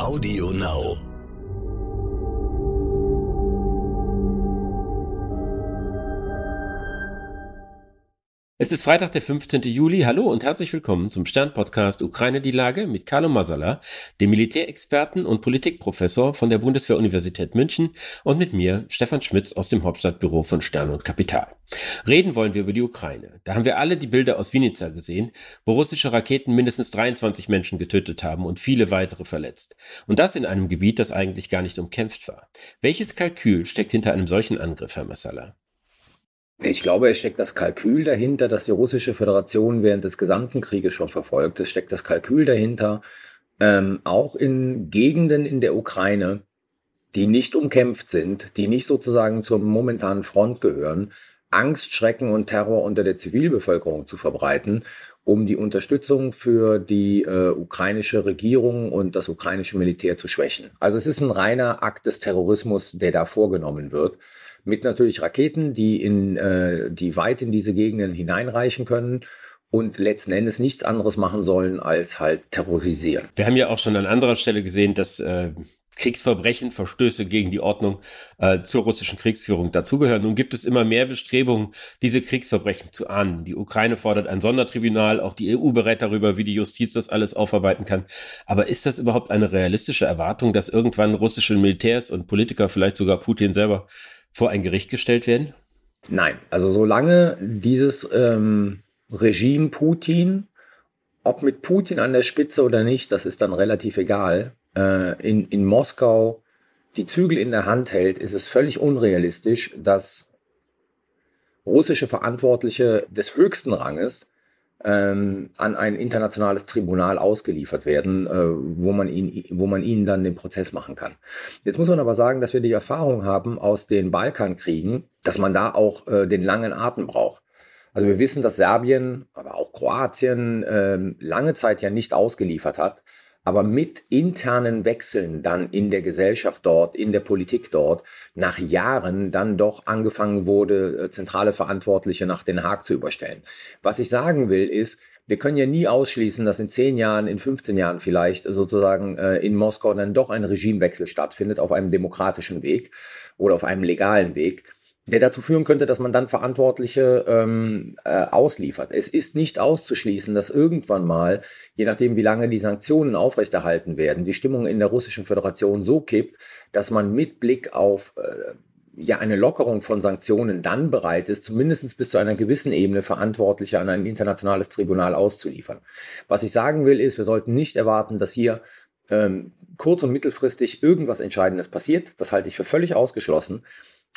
Audio Now. Es ist Freitag, der 15. Juli. Hallo und herzlich willkommen zum Stern-Podcast Ukraine die Lage mit Carlo Masala, dem Militärexperten und Politikprofessor von der Bundeswehr-Universität München und mit mir, Stefan Schmitz aus dem Hauptstadtbüro von Stern und Kapital. Reden wollen wir über die Ukraine. Da haben wir alle die Bilder aus Vinica gesehen, wo russische Raketen mindestens 23 Menschen getötet haben und viele weitere verletzt. Und das in einem Gebiet, das eigentlich gar nicht umkämpft war. Welches Kalkül steckt hinter einem solchen Angriff, Herr Masala? Ich glaube, es steckt das Kalkül dahinter, das die russische Föderation während des gesamten Krieges schon verfolgt. Es steckt das Kalkül dahinter, ähm, auch in Gegenden in der Ukraine, die nicht umkämpft sind, die nicht sozusagen zur momentanen Front gehören, Angst, Schrecken und Terror unter der Zivilbevölkerung zu verbreiten, um die Unterstützung für die äh, ukrainische Regierung und das ukrainische Militär zu schwächen. Also es ist ein reiner Akt des Terrorismus, der da vorgenommen wird mit natürlich Raketen, die in äh, die weit in diese Gegenden hineinreichen können und letzten Endes nichts anderes machen sollen als halt terrorisieren. Wir haben ja auch schon an anderer Stelle gesehen, dass äh, Kriegsverbrechen, Verstöße gegen die Ordnung äh, zur russischen Kriegsführung dazugehören. Nun gibt es immer mehr Bestrebungen, diese Kriegsverbrechen zu ahnden. Die Ukraine fordert ein Sondertribunal, auch die EU berät darüber, wie die Justiz das alles aufarbeiten kann. Aber ist das überhaupt eine realistische Erwartung, dass irgendwann russische Militärs und Politiker, vielleicht sogar Putin selber, vor ein Gericht gestellt werden? Nein, also solange dieses ähm, Regime Putin, ob mit Putin an der Spitze oder nicht, das ist dann relativ egal, äh, in, in Moskau die Zügel in der Hand hält, ist es völlig unrealistisch, dass russische Verantwortliche des höchsten Ranges ähm, an ein internationales Tribunal ausgeliefert werden, äh, wo, man ihn, wo man ihnen dann den Prozess machen kann. Jetzt muss man aber sagen, dass wir die Erfahrung haben aus den Balkankriegen, dass man da auch äh, den langen Atem braucht. Also wir wissen, dass Serbien, aber auch Kroatien äh, lange Zeit ja nicht ausgeliefert hat aber mit internen Wechseln dann in der Gesellschaft dort, in der Politik dort, nach Jahren dann doch angefangen wurde, äh, zentrale Verantwortliche nach Den Haag zu überstellen. Was ich sagen will, ist, wir können ja nie ausschließen, dass in zehn Jahren, in 15 Jahren vielleicht sozusagen äh, in Moskau dann doch ein Regimewechsel stattfindet auf einem demokratischen Weg oder auf einem legalen Weg der dazu führen könnte, dass man dann Verantwortliche ähm, äh, ausliefert. Es ist nicht auszuschließen, dass irgendwann mal, je nachdem wie lange die Sanktionen aufrechterhalten werden, die Stimmung in der russischen Föderation so kippt, dass man mit Blick auf äh, ja eine Lockerung von Sanktionen dann bereit ist, zumindest bis zu einer gewissen Ebene Verantwortliche an ein internationales Tribunal auszuliefern. Was ich sagen will, ist, wir sollten nicht erwarten, dass hier ähm, kurz- und mittelfristig irgendwas Entscheidendes passiert. Das halte ich für völlig ausgeschlossen.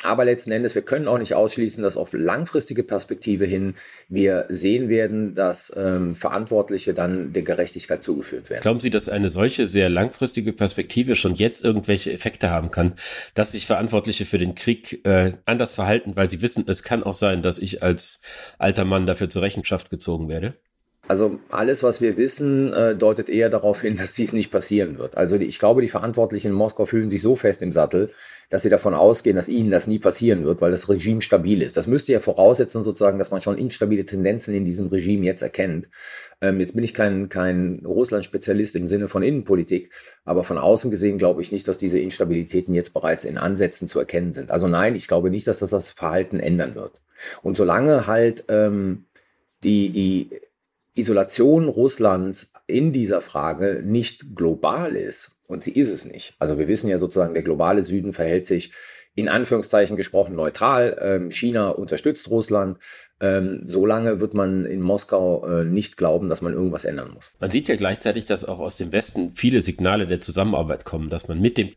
Aber letzten Endes, wir können auch nicht ausschließen, dass auf langfristige Perspektive hin wir sehen werden, dass ähm, Verantwortliche dann der Gerechtigkeit zugeführt werden. Glauben Sie, dass eine solche sehr langfristige Perspektive schon jetzt irgendwelche Effekte haben kann, dass sich Verantwortliche für den Krieg äh, anders verhalten, weil sie wissen, es kann auch sein, dass ich als alter Mann dafür zur Rechenschaft gezogen werde? Also alles, was wir wissen, äh, deutet eher darauf hin, dass dies nicht passieren wird. Also ich glaube, die Verantwortlichen in Moskau fühlen sich so fest im Sattel, dass sie davon ausgehen, dass ihnen das nie passieren wird, weil das Regime stabil ist. Das müsste ja voraussetzen sozusagen, dass man schon instabile Tendenzen in diesem Regime jetzt erkennt. Ähm, jetzt bin ich kein, kein Russland-Spezialist im Sinne von Innenpolitik, aber von außen gesehen glaube ich nicht, dass diese Instabilitäten jetzt bereits in Ansätzen zu erkennen sind. Also nein, ich glaube nicht, dass das das Verhalten ändern wird. Und solange halt ähm, die, die Isolation Russlands in dieser Frage nicht global ist, und sie ist es nicht. Also wir wissen ja sozusagen, der globale Süden verhält sich in Anführungszeichen gesprochen neutral. Ähm, China unterstützt Russland. Ähm, solange wird man in Moskau äh, nicht glauben, dass man irgendwas ändern muss. Man sieht ja gleichzeitig, dass auch aus dem Westen viele Signale der Zusammenarbeit kommen, dass man mit dem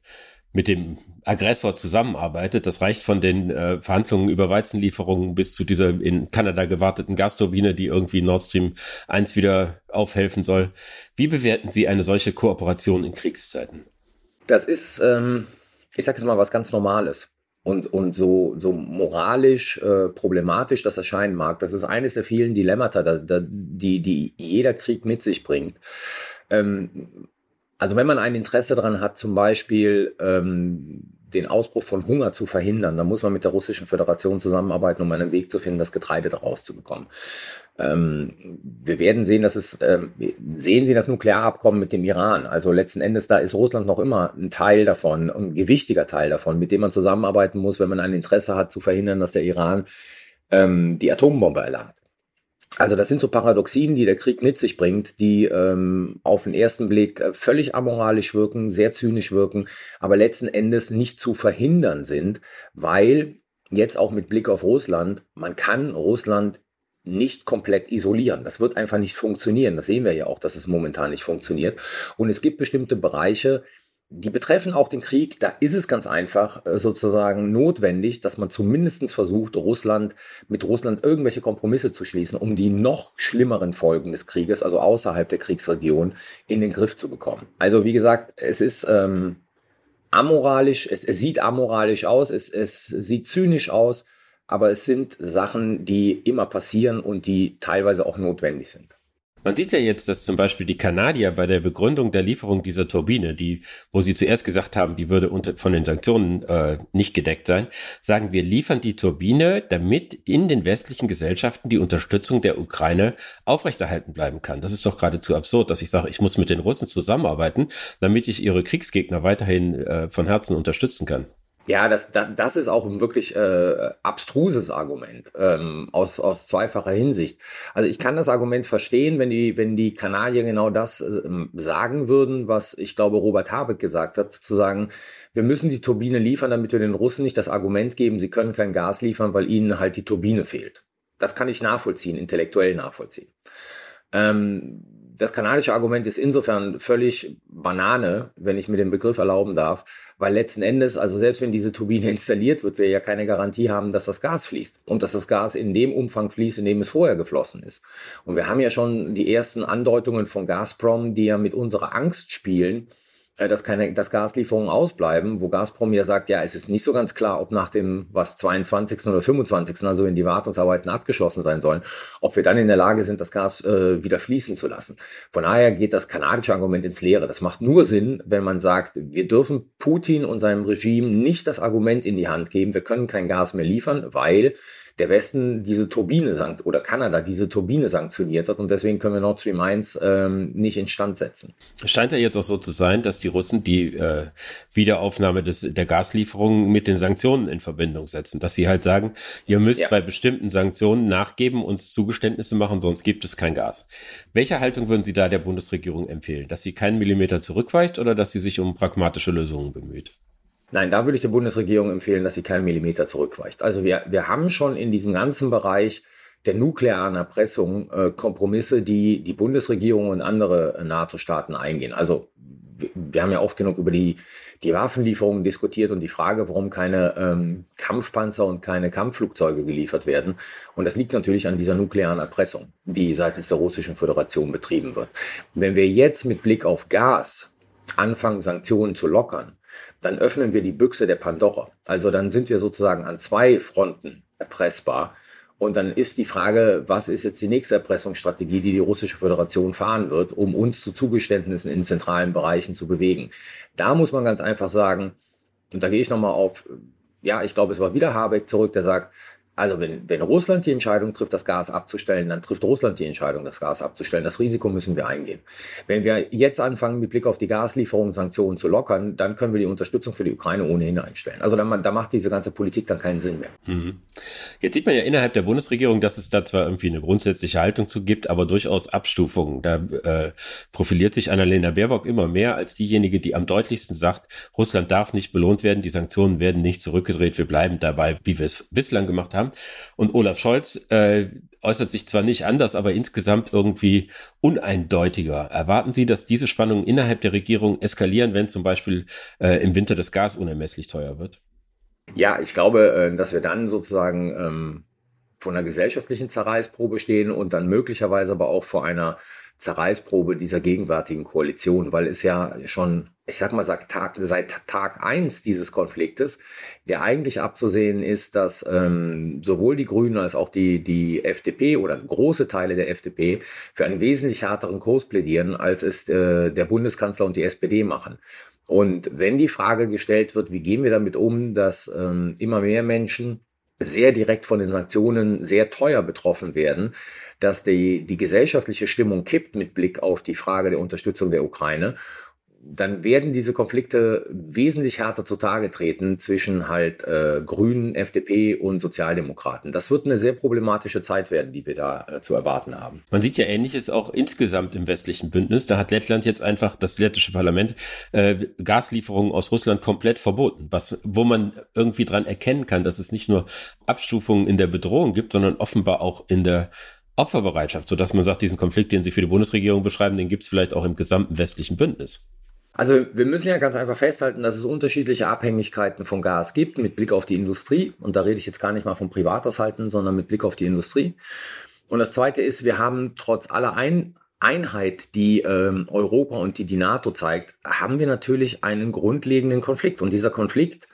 mit dem Aggressor zusammenarbeitet. Das reicht von den äh, Verhandlungen über Weizenlieferungen bis zu dieser in Kanada gewarteten Gasturbine, die irgendwie Nord Stream 1 wieder aufhelfen soll. Wie bewerten Sie eine solche Kooperation in Kriegszeiten? Das ist, ähm, ich sage jetzt mal, was ganz Normales. Und, und so, so moralisch äh, problematisch das erscheinen mag, das ist eines der vielen Dilemmata, da, da, die, die jeder Krieg mit sich bringt. Ähm, also wenn man ein Interesse daran hat, zum Beispiel ähm, den Ausbruch von Hunger zu verhindern, dann muss man mit der Russischen Föderation zusammenarbeiten, um einen Weg zu finden, das Getreide daraus zu bekommen. Ähm, wir werden sehen, dass es, ähm, sehen Sie das Nuklearabkommen mit dem Iran. Also letzten Endes, da ist Russland noch immer ein Teil davon, ein gewichtiger Teil davon, mit dem man zusammenarbeiten muss, wenn man ein Interesse hat, zu verhindern, dass der Iran ähm, die Atombombe erlangt. Also das sind so Paradoxien, die der Krieg mit sich bringt, die ähm, auf den ersten Blick äh, völlig amoralisch wirken, sehr zynisch wirken, aber letzten Endes nicht zu verhindern sind, weil jetzt auch mit Blick auf Russland, man kann Russland nicht komplett isolieren. Das wird einfach nicht funktionieren. Das sehen wir ja auch, dass es momentan nicht funktioniert. Und es gibt bestimmte Bereiche, die betreffen auch den Krieg. Da ist es ganz einfach äh, sozusagen notwendig, dass man zumindest versucht, Russland mit Russland irgendwelche Kompromisse zu schließen, um die noch schlimmeren Folgen des Krieges, also außerhalb der Kriegsregion, in den Griff zu bekommen. Also wie gesagt, es ist ähm, amoralisch, es, es sieht amoralisch aus, es, es sieht zynisch aus, aber es sind Sachen, die immer passieren und die teilweise auch notwendig sind. Man sieht ja jetzt, dass zum Beispiel die Kanadier bei der Begründung der Lieferung dieser Turbine, die, wo sie zuerst gesagt haben, die würde unter, von den Sanktionen äh, nicht gedeckt sein, sagen, wir liefern die Turbine, damit in den westlichen Gesellschaften die Unterstützung der Ukraine aufrechterhalten bleiben kann. Das ist doch geradezu absurd, dass ich sage, ich muss mit den Russen zusammenarbeiten, damit ich ihre Kriegsgegner weiterhin äh, von Herzen unterstützen kann. Ja, das, das, das ist auch ein wirklich äh, abstruses Argument ähm, aus, aus zweifacher Hinsicht. Also ich kann das Argument verstehen, wenn die, wenn die Kanadier genau das äh, sagen würden, was ich glaube Robert Habeck gesagt hat, zu sagen, wir müssen die Turbine liefern, damit wir den Russen nicht das Argument geben, sie können kein Gas liefern, weil ihnen halt die Turbine fehlt. Das kann ich nachvollziehen, intellektuell nachvollziehen. Ähm, das kanadische Argument ist insofern völlig Banane, wenn ich mir den Begriff erlauben darf, weil letzten Endes, also selbst wenn diese Turbine installiert wird, wir ja keine Garantie haben, dass das Gas fließt und dass das Gas in dem Umfang fließt, in dem es vorher geflossen ist. Und wir haben ja schon die ersten Andeutungen von Gazprom, die ja mit unserer Angst spielen, dass keine, dass Gaslieferungen ausbleiben, wo Gazprom ja sagt, ja, es ist nicht so ganz klar, ob nach dem, was 22. oder 25. also wenn die Wartungsarbeiten abgeschlossen sein sollen, ob wir dann in der Lage sind, das Gas äh, wieder fließen zu lassen. Von daher geht das kanadische Argument ins Leere. Das macht nur Sinn, wenn man sagt, wir dürfen Putin und seinem Regime nicht das Argument in die Hand geben, wir können kein Gas mehr liefern, weil der Westen diese Turbine sankt oder Kanada diese Turbine sanktioniert hat und deswegen können wir Nord Stream 1 ähm, nicht instand setzen. Es scheint ja jetzt auch so zu sein, dass die Russen die äh, Wiederaufnahme des, der Gaslieferungen mit den Sanktionen in Verbindung setzen, dass sie halt sagen, ihr müsst ja. bei bestimmten Sanktionen nachgeben, uns Zugeständnisse machen, sonst gibt es kein Gas. Welche Haltung würden Sie da der Bundesregierung empfehlen? Dass sie keinen Millimeter zurückweicht oder dass sie sich um pragmatische Lösungen bemüht? Nein, da würde ich der Bundesregierung empfehlen, dass sie keinen Millimeter zurückweicht. Also wir, wir haben schon in diesem ganzen Bereich der nuklearen Erpressung äh, Kompromisse, die die Bundesregierung und andere NATO-Staaten eingehen. Also wir, wir haben ja oft genug über die, die Waffenlieferungen diskutiert und die Frage, warum keine ähm, Kampfpanzer und keine Kampfflugzeuge geliefert werden. Und das liegt natürlich an dieser nuklearen Erpressung, die seitens der Russischen Föderation betrieben wird. Wenn wir jetzt mit Blick auf Gas anfangen, Sanktionen zu lockern, dann öffnen wir die Büchse der Pandora. Also dann sind wir sozusagen an zwei Fronten erpressbar. Und dann ist die Frage, was ist jetzt die nächste Erpressungsstrategie, die die russische Föderation fahren wird, um uns zu Zugeständnissen in zentralen Bereichen zu bewegen. Da muss man ganz einfach sagen, und da gehe ich nochmal auf, ja, ich glaube, es war wieder Habeck zurück, der sagt, also wenn, wenn Russland die Entscheidung trifft, das Gas abzustellen, dann trifft Russland die Entscheidung, das Gas abzustellen. Das Risiko müssen wir eingehen. Wenn wir jetzt anfangen, mit Blick auf die Gaslieferungen Sanktionen zu lockern, dann können wir die Unterstützung für die Ukraine ohnehin einstellen. Also dann, da macht diese ganze Politik dann keinen Sinn mehr. Mhm. Jetzt sieht man ja innerhalb der Bundesregierung, dass es da zwar irgendwie eine grundsätzliche Haltung zu gibt, aber durchaus Abstufungen. Da äh, profiliert sich Annalena Baerbock immer mehr als diejenige, die am deutlichsten sagt, Russland darf nicht belohnt werden, die Sanktionen werden nicht zurückgedreht, wir bleiben dabei, wie wir es bislang gemacht haben haben. Und Olaf Scholz äh, äußert sich zwar nicht anders, aber insgesamt irgendwie uneindeutiger. Erwarten Sie, dass diese Spannungen innerhalb der Regierung eskalieren, wenn zum Beispiel äh, im Winter das Gas unermesslich teuer wird? Ja, ich glaube, äh, dass wir dann sozusagen ähm, vor einer gesellschaftlichen Zerreißprobe stehen und dann möglicherweise aber auch vor einer Zerreißprobe dieser gegenwärtigen Koalition, weil es ja schon ich sag mal, seit Tag, seit Tag eins dieses Konfliktes, der eigentlich abzusehen ist, dass ähm, sowohl die Grünen als auch die, die FDP oder große Teile der FDP für einen wesentlich härteren Kurs plädieren, als es äh, der Bundeskanzler und die SPD machen. Und wenn die Frage gestellt wird, wie gehen wir damit um, dass ähm, immer mehr Menschen sehr direkt von den Sanktionen sehr teuer betroffen werden, dass die, die gesellschaftliche Stimmung kippt mit Blick auf die Frage der Unterstützung der Ukraine dann werden diese Konflikte wesentlich härter zutage treten zwischen halt äh, Grünen, FDP und Sozialdemokraten. Das wird eine sehr problematische Zeit werden, die wir da äh, zu erwarten haben. Man sieht ja Ähnliches auch insgesamt im westlichen Bündnis. Da hat Lettland jetzt einfach das lettische Parlament äh, Gaslieferungen aus Russland komplett verboten, was wo man irgendwie dran erkennen kann, dass es nicht nur Abstufungen in der Bedrohung gibt, sondern offenbar auch in der Opferbereitschaft, sodass man sagt, diesen Konflikt, den Sie für die Bundesregierung beschreiben, den gibt es vielleicht auch im gesamten westlichen Bündnis. Also wir müssen ja ganz einfach festhalten, dass es unterschiedliche Abhängigkeiten von Gas gibt mit Blick auf die Industrie. Und da rede ich jetzt gar nicht mal vom Privathaushalten, sondern mit Blick auf die Industrie. Und das Zweite ist, wir haben trotz aller Ein Einheit, die ähm, Europa und die die NATO zeigt, haben wir natürlich einen grundlegenden Konflikt. Und dieser Konflikt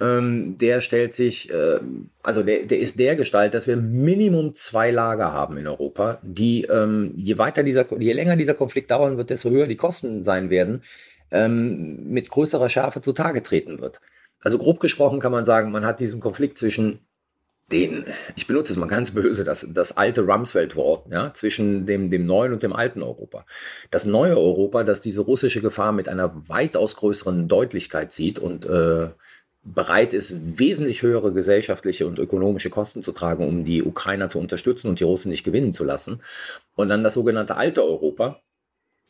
ähm, der stellt sich, äh, also der, der ist der Gestalt, dass wir Minimum zwei Lager haben in Europa, die ähm, je weiter dieser, je länger dieser Konflikt dauern wird, desto höher die Kosten sein werden, ähm, mit größerer Schärfe zutage treten wird. Also grob gesprochen kann man sagen, man hat diesen Konflikt zwischen den, ich benutze es mal ganz böse, das, das alte Rumsfeld-Wort, ja, zwischen dem, dem neuen und dem alten Europa. Das neue Europa, das diese russische Gefahr mit einer weitaus größeren Deutlichkeit sieht und äh, bereit ist, wesentlich höhere gesellschaftliche und ökonomische Kosten zu tragen, um die Ukrainer zu unterstützen und die Russen nicht gewinnen zu lassen. Und dann das sogenannte alte Europa,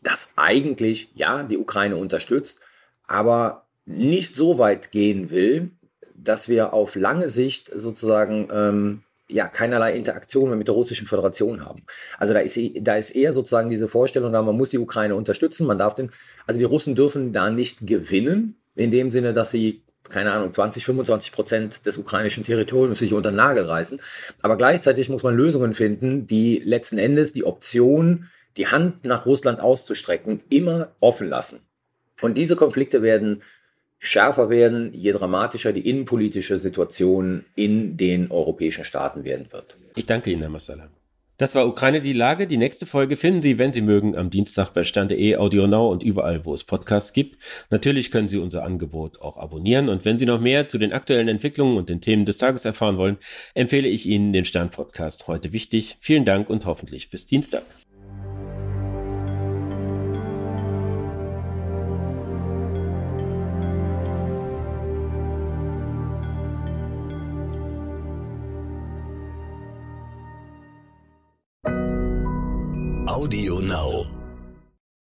das eigentlich, ja, die Ukraine unterstützt, aber nicht so weit gehen will, dass wir auf lange Sicht sozusagen ähm, ja keinerlei Interaktion mehr mit der russischen Föderation haben. Also da ist, da ist eher sozusagen diese Vorstellung, da man muss die Ukraine unterstützen, man darf den, also die Russen dürfen da nicht gewinnen, in dem Sinne, dass sie keine Ahnung, 20, 25 Prozent des ukrainischen Territoriums sich unter den Nagel reißen. Aber gleichzeitig muss man Lösungen finden, die letzten Endes die Option, die Hand nach Russland auszustrecken, immer offen lassen. Und diese Konflikte werden schärfer werden, je dramatischer die innenpolitische Situation in den europäischen Staaten werden wird. Ich danke Ihnen, Herr Massala. Das war Ukraine die Lage. Die nächste Folge finden Sie, wenn Sie mögen, am Dienstag bei Stande.de, Audio Now und überall, wo es Podcasts gibt. Natürlich können Sie unser Angebot auch abonnieren. Und wenn Sie noch mehr zu den aktuellen Entwicklungen und den Themen des Tages erfahren wollen, empfehle ich Ihnen den Stern Podcast heute wichtig. Vielen Dank und hoffentlich bis Dienstag.